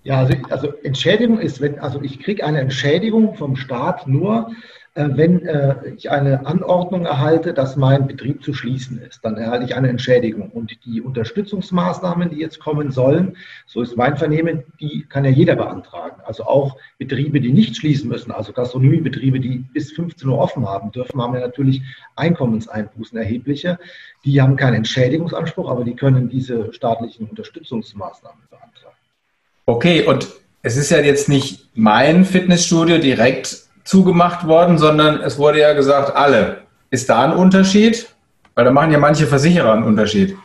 Ja, also, also Entschädigung ist, wenn, also ich kriege eine Entschädigung vom Staat nur, wenn äh, ich eine Anordnung erhalte, dass mein Betrieb zu schließen ist. Dann erhalte ich eine Entschädigung. Und die Unterstützungsmaßnahmen, die jetzt kommen sollen, so ist mein Vernehmen, die kann ja jeder beantragen. Also auch Betriebe, die nicht schließen müssen, also Gastronomiebetriebe, die bis 15 Uhr offen haben dürfen, haben ja natürlich Einkommenseinbußen erhebliche. Die haben keinen Entschädigungsanspruch, aber die können diese staatlichen Unterstützungsmaßnahmen beantragen. Okay, und es ist ja jetzt nicht mein Fitnessstudio direkt zugemacht worden, sondern es wurde ja gesagt, alle. Ist da ein Unterschied? Weil da machen ja manche Versicherer einen Unterschied.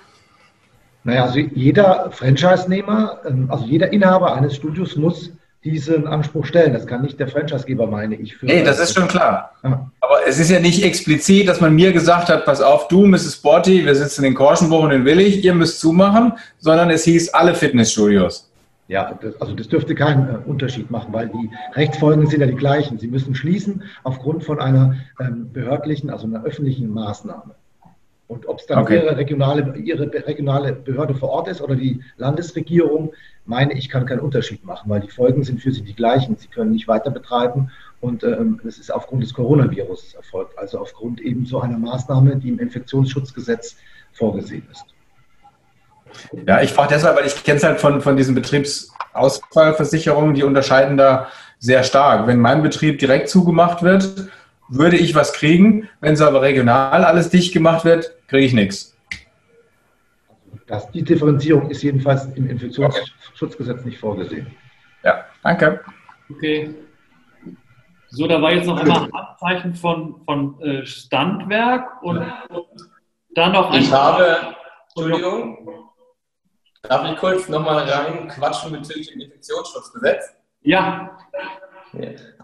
Naja, also jeder Franchise-Nehmer, ähm, also jeder Inhaber eines Studios muss diesen Anspruch stellen. Das kann nicht der Franchisegeber, meine ich. Nee, das ist schon klar. Ja. Aber es ist ja nicht explizit, dass man mir gesagt hat, pass auf, du, Mrs. Sporty, wir sitzen in Korschenbruch und in Willig, ihr müsst zumachen, sondern es hieß alle Fitnessstudios. Ja, das, also das dürfte keinen äh, Unterschied machen, weil die Rechtsfolgen sind ja die gleichen. Sie müssen schließen aufgrund von einer ähm, behördlichen, also einer öffentlichen Maßnahme. Und ob es dann okay. ihre, regionale, ihre regionale Behörde vor Ort ist oder die Landesregierung, meine ich, kann keinen Unterschied machen, weil die Folgen sind für sie die gleichen. Sie können nicht weiter betreiben und ähm, das ist aufgrund des Coronavirus erfolgt, also aufgrund eben so einer Maßnahme, die im Infektionsschutzgesetz vorgesehen ist. Ja, ich frage deshalb, weil ich kenne es halt von, von diesen Betriebsausfallversicherungen, die unterscheiden da sehr stark. Wenn mein Betrieb direkt zugemacht wird, würde ich was kriegen. Wenn es aber regional alles dicht gemacht wird, kriege ich nichts. Das, die Differenzierung ist jedenfalls im Infektionsschutzgesetz okay. nicht vorgesehen. Ja, danke. Okay. So, da war jetzt noch einmal ein Abzeichen von, von äh, Standwerk und, und dann noch ein. Ich habe, Entschuldigung, Darf ich kurz nochmal reinquatschen bezüglich dem Infektionsschutzgesetz? Ja.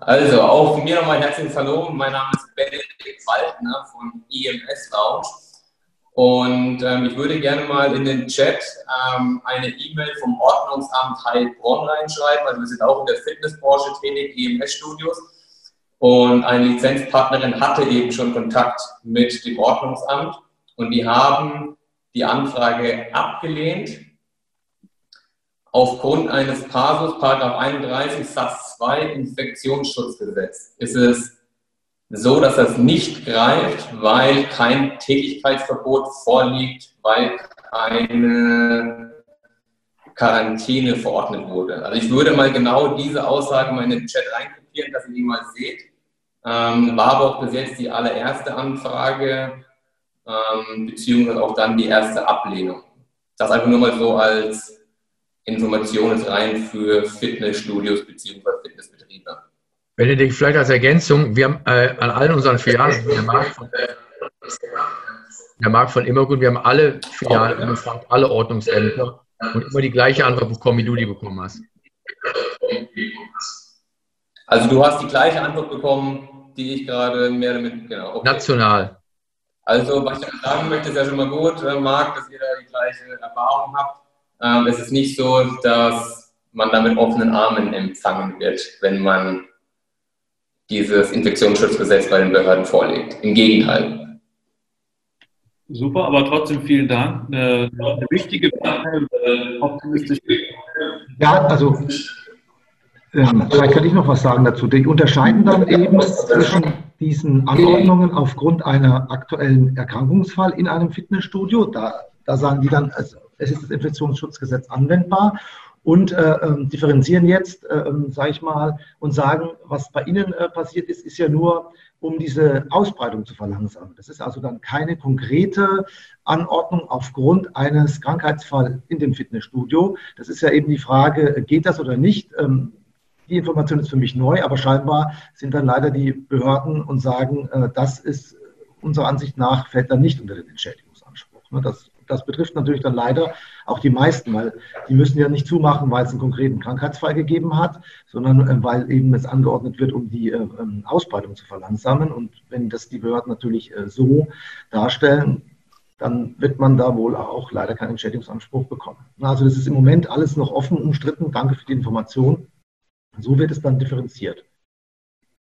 Also, auch von mir nochmal herzliches Hallo. Mein Name ist Benedikt Waldner von IMS Lounge. Und ähm, ich würde gerne mal in den Chat ähm, eine E-Mail vom Ordnungsamt Heilbronn reinschreiben. Also wir sind auch in der Fitnessbranche tätig, IMS Studios. Und eine Lizenzpartnerin hatte eben schon Kontakt mit dem Ordnungsamt. Und die haben die Anfrage abgelehnt Aufgrund eines Passus, Paragraph 31 Satz 2 Infektionsschutzgesetz, ist es so, dass das nicht greift, weil kein Tätigkeitsverbot vorliegt, weil keine Quarantäne verordnet wurde. Also ich würde mal genau diese Aussage mal in den Chat reinkopieren, dass ihr die mal seht. Ähm, war aber auch bis jetzt die allererste Anfrage, ähm, beziehungsweise auch dann die erste Ablehnung. Das einfach nur mal so als Informationen rein für Fitnessstudios bzw. Fitnessbetriebe. Benedikt, vielleicht als Ergänzung, wir haben äh, an allen unseren Filialen, der Markt von, der Markt von Immergut, wir haben alle Filialen angefragt, alle Ordnungsämter und immer die gleiche Antwort bekommen, wie du die bekommen hast. Also du hast die gleiche Antwort bekommen, die ich gerade mehr damit, genau. Okay. National. Also, was ich sagen möchte, ist ja schon mal gut, äh, Marc, dass ihr da die gleiche Erfahrung habt. Ähm, es ist nicht so, dass man da mit offenen Armen empfangen wird, wenn man dieses Infektionsschutzgesetz bei den Behörden vorlegt. Im Gegenteil. Super, aber trotzdem vielen Dank. Eine, eine wichtige Frage, optimistisch. Ja, also ähm, vielleicht kann ich noch was sagen dazu. Die unterscheiden dann eben zwischen diesen Anordnungen aufgrund einer aktuellen Erkrankungsfall in einem Fitnessstudio. Da, da sagen die dann, also, es ist das Infektionsschutzgesetz anwendbar und äh, ähm, differenzieren jetzt, äh, sage ich mal, und sagen, was bei Ihnen äh, passiert ist, ist ja nur, um diese Ausbreitung zu verlangsamen. Das ist also dann keine konkrete Anordnung aufgrund eines Krankheitsfalls in dem Fitnessstudio. Das ist ja eben die Frage, geht das oder nicht? Ähm, die Information ist für mich neu, aber scheinbar sind dann leider die Behörden und sagen, äh, das ist unserer Ansicht nach, fällt dann nicht unter den Entschädigungsanspruch. Ne? Das das betrifft natürlich dann leider auch die meisten, weil die müssen ja nicht zumachen, weil es einen konkreten Krankheitsfall gegeben hat, sondern äh, weil eben es angeordnet wird, um die äh, ähm, Ausbreitung zu verlangsamen. Und wenn das die Behörden natürlich äh, so darstellen, dann wird man da wohl auch leider keinen Entschädigungsanspruch bekommen. Also das ist im Moment alles noch offen, umstritten. Danke für die Information. So wird es dann differenziert.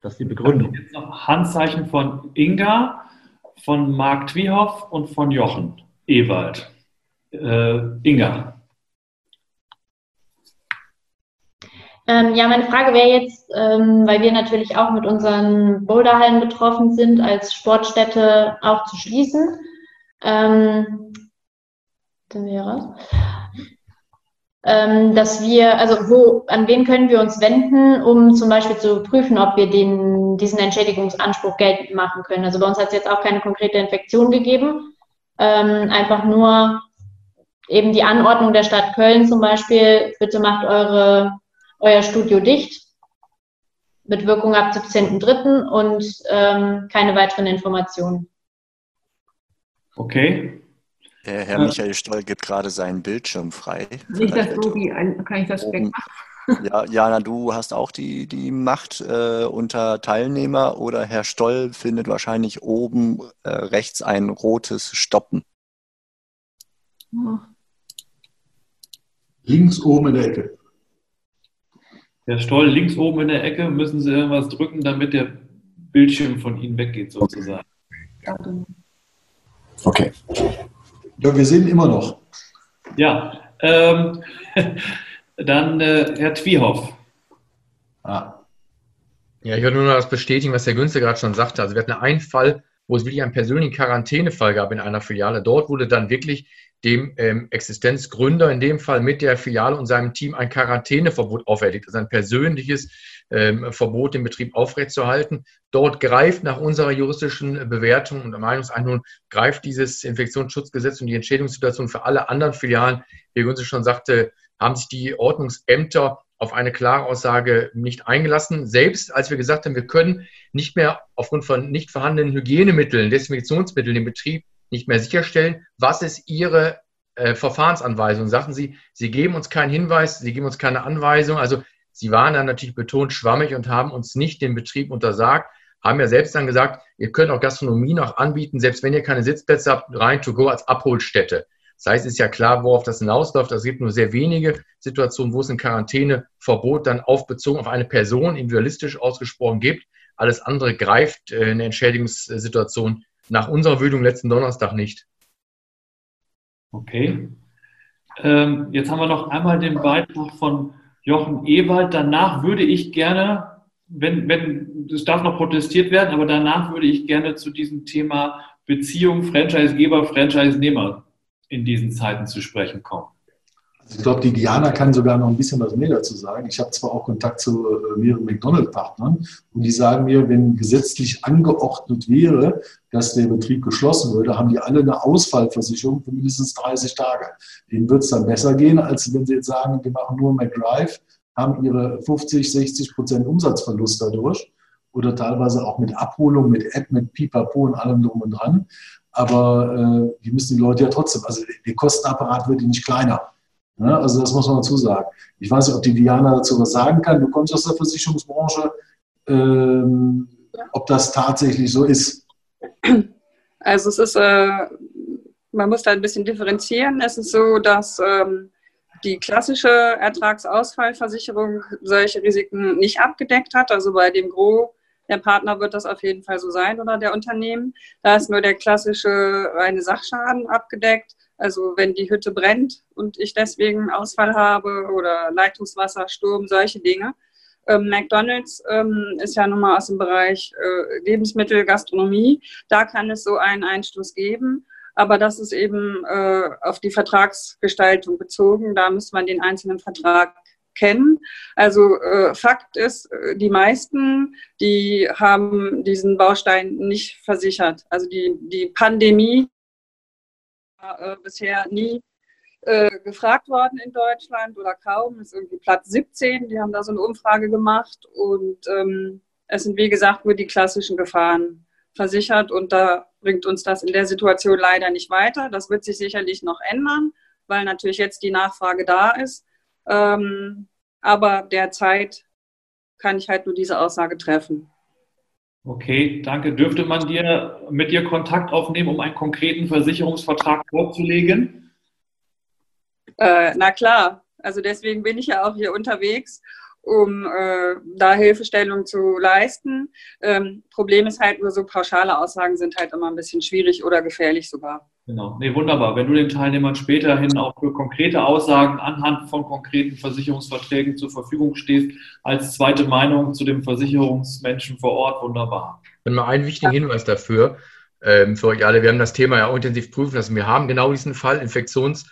Das ist die Begründung. Jetzt noch Handzeichen von Inga, von Marc Twiehoff und von Jochen. Ewald. Äh, Inga. Ähm, ja, meine Frage wäre jetzt, ähm, weil wir natürlich auch mit unseren Boulderhallen betroffen sind, als Sportstätte auch zu schließen. Ähm, dann wäre ähm, dass wir, also wo, an wen können wir uns wenden, um zum Beispiel zu prüfen, ob wir den, diesen Entschädigungsanspruch geltend machen können. Also bei uns hat es jetzt auch keine konkrete Infektion gegeben, ähm, einfach nur eben die Anordnung der Stadt Köln zum Beispiel, bitte macht eure, euer Studio dicht mit Wirkung ab 17.03. und ähm, keine weiteren Informationen. Okay. Der Herr Michael Stoll gibt gerade seinen Bildschirm frei. Nicht, du die, kann ich das wegmachen? Ja, Jana, du hast auch die, die Macht äh, unter Teilnehmer oder Herr Stoll findet wahrscheinlich oben äh, rechts ein rotes Stoppen. Links oben in der Ecke. Herr Stoll, links oben in der Ecke müssen Sie irgendwas drücken, damit der Bildschirm von Ihnen weggeht, sozusagen. Okay. Ja, wir sehen immer noch. Ja, ähm, Dann äh, Herr Twiehoff. Ah. Ja, ich würde nur noch das bestätigen, was Herr Günze gerade schon sagte. Also wir hatten einen Fall, wo es wirklich einen persönlichen Quarantänefall gab in einer Filiale. Dort wurde dann wirklich dem ähm, Existenzgründer in dem Fall mit der Filiale und seinem Team ein Quarantäneverbot auferlegt, also ein persönliches ähm, Verbot, den Betrieb aufrechtzuerhalten. Dort greift nach unserer juristischen Bewertung und Meinungseinholung greift dieses Infektionsschutzgesetz und die Entschädigungssituation für alle anderen Filialen, wie Günze schon sagte, haben sich die Ordnungsämter auf eine klare Aussage nicht eingelassen. Selbst als wir gesagt haben, wir können nicht mehr aufgrund von nicht vorhandenen Hygienemitteln, Desinfektionsmitteln im Betrieb nicht mehr sicherstellen, was ist Ihre äh, Verfahrensanweisung? Sagten Sie, Sie geben uns keinen Hinweis, Sie geben uns keine Anweisung. Also Sie waren dann natürlich betont schwammig und haben uns nicht den Betrieb untersagt, haben ja selbst dann gesagt, ihr könnt auch Gastronomie noch anbieten, selbst wenn ihr keine Sitzplätze habt, rein to go als Abholstätte. Das heißt, es ist ja klar, worauf das hinausläuft. Es gibt nur sehr wenige Situationen, wo es ein Quarantäneverbot dann aufbezogen auf eine Person individualistisch ausgesprochen gibt. Alles andere greift äh, in der Entschädigungssituation nach unserer Wühlung letzten Donnerstag nicht. Okay. Ähm, jetzt haben wir noch einmal den Beitrag von Jochen Ewald. Danach würde ich gerne, wenn, wenn, es darf noch protestiert werden, aber danach würde ich gerne zu diesem Thema Beziehung Franchisegeber, Franchise-Nehmer in diesen Zeiten zu sprechen kommen. Also ich glaube, die Diana kann sogar noch ein bisschen was mehr dazu sagen. Ich habe zwar auch Kontakt zu äh, mehreren McDonald-Partnern und die sagen mir, wenn gesetzlich angeordnet wäre, dass der Betrieb geschlossen würde, haben die alle eine Ausfallversicherung für mindestens 30 Tage. Denen wird es dann besser gehen, als wenn sie jetzt sagen, wir machen nur McDrive, haben ihre 50, 60 Prozent Umsatzverlust dadurch oder teilweise auch mit Abholung, mit App, mit Pipapo und allem drum und dran. Aber äh, die müssen die Leute ja trotzdem, also der Kostenapparat wird nicht kleiner. Ne? Also das muss man dazu sagen. Ich weiß nicht, ob die Diana dazu was sagen kann. Du kommst aus der Versicherungsbranche. Ähm, ob das tatsächlich so ist. Also es ist, äh, man muss da ein bisschen differenzieren. Es ist so, dass ähm, die klassische Ertragsausfallversicherung solche Risiken nicht abgedeckt hat. Also bei dem Gros der Partner wird das auf jeden Fall so sein oder der Unternehmen. Da ist nur der klassische reine Sachschaden abgedeckt. Also wenn die Hütte brennt und ich deswegen Ausfall habe oder Leitungswasser, Sturm, solche Dinge. Ähm, McDonald's ähm, ist ja nun mal aus dem Bereich äh, Lebensmittel, Gastronomie. Da kann es so einen Einschluss geben. Aber das ist eben äh, auf die Vertragsgestaltung bezogen. Da müsste man den einzelnen Vertrag kennen. Also äh, Fakt ist, äh, die meisten, die haben diesen Baustein nicht versichert. Also die, die Pandemie äh, bisher nie äh, gefragt worden in Deutschland oder kaum. Das ist irgendwie Platz 17. Die haben da so eine Umfrage gemacht und ähm, es sind wie gesagt nur die klassischen Gefahren versichert und da bringt uns das in der Situation leider nicht weiter. Das wird sich sicherlich noch ändern, weil natürlich jetzt die Nachfrage da ist. Ähm, aber derzeit kann ich halt nur diese Aussage treffen. Okay, danke. Dürfte man dir mit dir Kontakt aufnehmen, um einen konkreten Versicherungsvertrag vorzulegen? Äh, na klar. Also deswegen bin ich ja auch hier unterwegs um äh, da Hilfestellung zu leisten. Ähm, Problem ist halt nur so, pauschale Aussagen sind halt immer ein bisschen schwierig oder gefährlich sogar. Genau, nee, wunderbar. Wenn du den Teilnehmern späterhin auch für konkrete Aussagen anhand von konkreten Versicherungsverträgen zur Verfügung stehst, als zweite Meinung zu dem Versicherungsmenschen vor Ort, wunderbar. Dann mal einen wichtigen Hinweis dafür, ähm, für euch alle. Wir haben das Thema ja auch intensiv prüfen lassen. Wir haben genau diesen Fall, Infektions-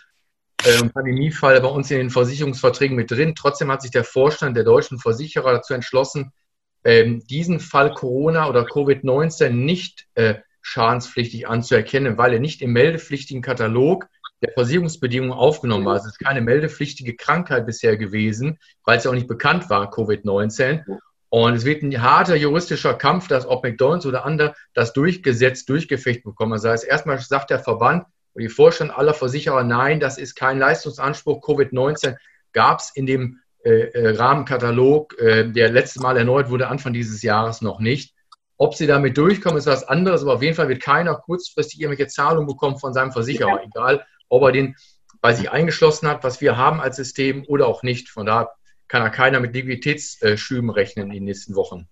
äh, Pandemiefall bei uns in den Versicherungsverträgen mit drin. Trotzdem hat sich der Vorstand der deutschen Versicherer dazu entschlossen, ähm, diesen Fall Corona oder Covid-19 nicht äh, schadenspflichtig anzuerkennen, weil er nicht im meldepflichtigen Katalog der Versicherungsbedingungen aufgenommen war. Es ist keine meldepflichtige Krankheit bisher gewesen, weil es ja auch nicht bekannt war, Covid-19. Und es wird ein harter juristischer Kampf, dass ob McDonalds oder andere das durchgesetzt, durchgefecht bekommen. Das heißt, erstmal sagt der Verband, und die Vorstand aller Versicherer, nein, das ist kein Leistungsanspruch. Covid-19 gab es in dem äh, äh, Rahmenkatalog, äh, der letztes Mal erneut wurde, Anfang dieses Jahres noch nicht. Ob sie damit durchkommen, ist was anderes, aber auf jeden Fall wird keiner kurzfristig irgendwelche Zahlungen bekommen von seinem Versicherer, egal ob er den bei sich eingeschlossen hat, was wir haben als System oder auch nicht. Von daher kann er keiner mit Liquiditätsschüben rechnen in den nächsten Wochen.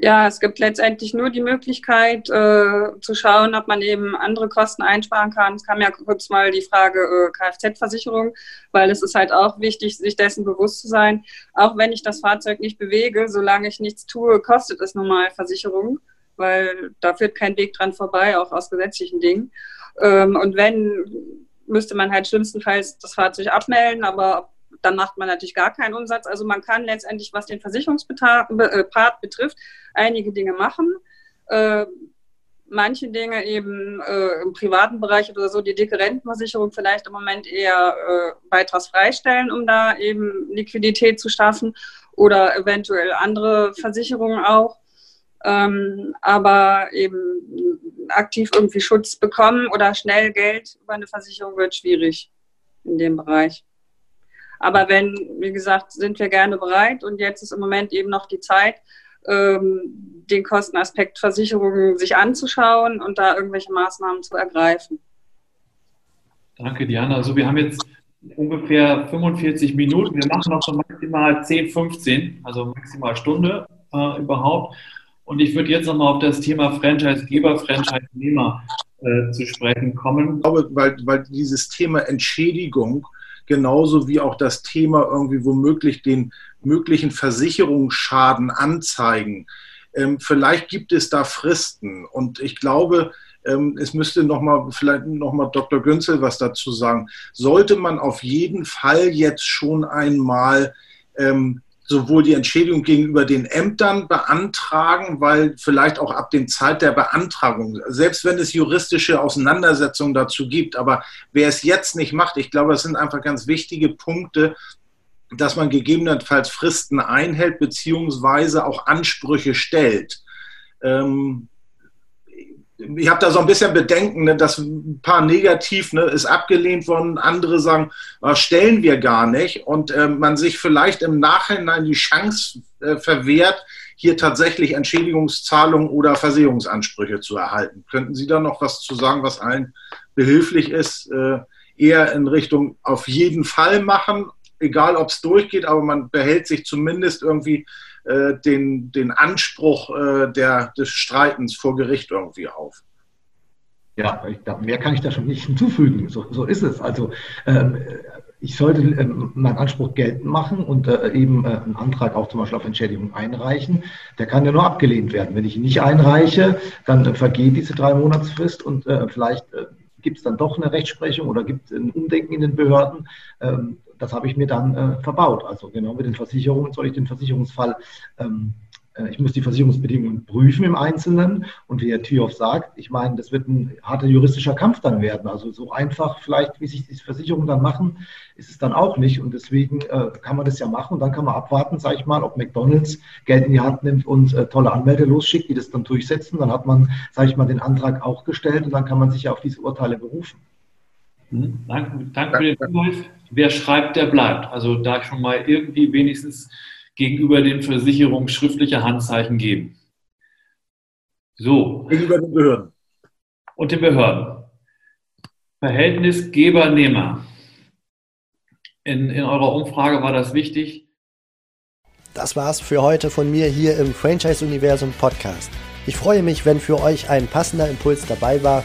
Ja, es gibt letztendlich nur die Möglichkeit äh, zu schauen, ob man eben andere Kosten einsparen kann. Es kam ja kurz mal die Frage äh, Kfz-Versicherung, weil es ist halt auch wichtig, sich dessen bewusst zu sein. Auch wenn ich das Fahrzeug nicht bewege, solange ich nichts tue, kostet es normal Versicherung, weil da führt kein Weg dran vorbei, auch aus gesetzlichen Dingen. Ähm, und wenn, müsste man halt schlimmstenfalls das Fahrzeug abmelden, aber dann macht man natürlich gar keinen Umsatz. Also man kann letztendlich, was den Versicherungspart äh, betrifft, einige Dinge machen. Äh, manche Dinge eben äh, im privaten Bereich oder so, die dicke Rentenversicherung vielleicht im Moment eher äh, beitragsfrei stellen, um da eben Liquidität zu schaffen oder eventuell andere Versicherungen auch. Ähm, aber eben aktiv irgendwie Schutz bekommen oder schnell Geld über eine Versicherung wird schwierig in dem Bereich. Aber wenn, wie gesagt, sind wir gerne bereit und jetzt ist im Moment eben noch die Zeit, ähm, den Kostenaspekt Versicherungen sich anzuschauen und da irgendwelche Maßnahmen zu ergreifen. Danke, Diana. Also wir haben jetzt ungefähr 45 Minuten. Wir machen noch so maximal 10, 15, also maximal Stunde äh, überhaupt. Und ich würde jetzt nochmal auf das Thema Franchisegeber, Franchise-Nehmer äh, zu sprechen kommen. Ich glaube, weil, weil dieses Thema Entschädigung genauso wie auch das Thema irgendwie womöglich den möglichen Versicherungsschaden anzeigen. Ähm, vielleicht gibt es da Fristen und ich glaube, ähm, es müsste noch mal vielleicht noch mal Dr. Günzel was dazu sagen. Sollte man auf jeden Fall jetzt schon einmal ähm, sowohl die Entschädigung gegenüber den Ämtern beantragen, weil vielleicht auch ab dem Zeit der Beantragung, selbst wenn es juristische Auseinandersetzungen dazu gibt, aber wer es jetzt nicht macht, ich glaube, es sind einfach ganz wichtige Punkte, dass man gegebenenfalls Fristen einhält, beziehungsweise auch Ansprüche stellt. Ähm, ich habe da so ein bisschen Bedenken, ne, dass ein paar negativ ne, ist abgelehnt worden, andere sagen, äh, stellen wir gar nicht und äh, man sich vielleicht im Nachhinein die Chance äh, verwehrt, hier tatsächlich Entschädigungszahlungen oder Versicherungsansprüche zu erhalten. Könnten Sie da noch was zu sagen, was allen behilflich ist? Äh, eher in Richtung auf jeden Fall machen, egal ob es durchgeht, aber man behält sich zumindest irgendwie den, den Anspruch äh, der, des Streitens vor Gericht irgendwie auf. Ja, ich, mehr kann ich da schon nicht hinzufügen. So, so ist es. Also ähm, ich sollte ähm, meinen Anspruch geltend machen und äh, eben äh, einen Antrag auch zum Beispiel auf Entschädigung einreichen. Der kann ja nur abgelehnt werden. Wenn ich ihn nicht einreiche, dann äh, vergeht diese drei Monatsfrist und äh, vielleicht äh, gibt es dann doch eine Rechtsprechung oder gibt es ein Umdenken in den Behörden. Ähm, das habe ich mir dann äh, verbaut. Also genau mit den Versicherungen soll ich den Versicherungsfall ähm, äh, ich muss die Versicherungsbedingungen prüfen im Einzelnen. Und wie Herr Thioff sagt, ich meine, das wird ein harter juristischer Kampf dann werden. Also so einfach vielleicht, wie sich die Versicherungen dann machen, ist es dann auch nicht. Und deswegen äh, kann man das ja machen. Und dann kann man abwarten, sage ich mal, ob McDonalds Geld in die Hand nimmt und äh, tolle Anwälte losschickt, die das dann durchsetzen. Dann hat man, sage ich mal, den Antrag auch gestellt und dann kann man sich ja auf diese Urteile berufen. Mhm. Danke, danke für den Hinweis. Wer schreibt, der bleibt. Also da schon mal irgendwie wenigstens gegenüber den Versicherungen schriftliche Handzeichen geben. So. Gegenüber den Behörden. Und den Behörden. Verhältnis Geber-Nehmer. In, in eurer Umfrage war das wichtig. Das war's für heute von mir hier im Franchise-Universum Podcast. Ich freue mich, wenn für euch ein passender Impuls dabei war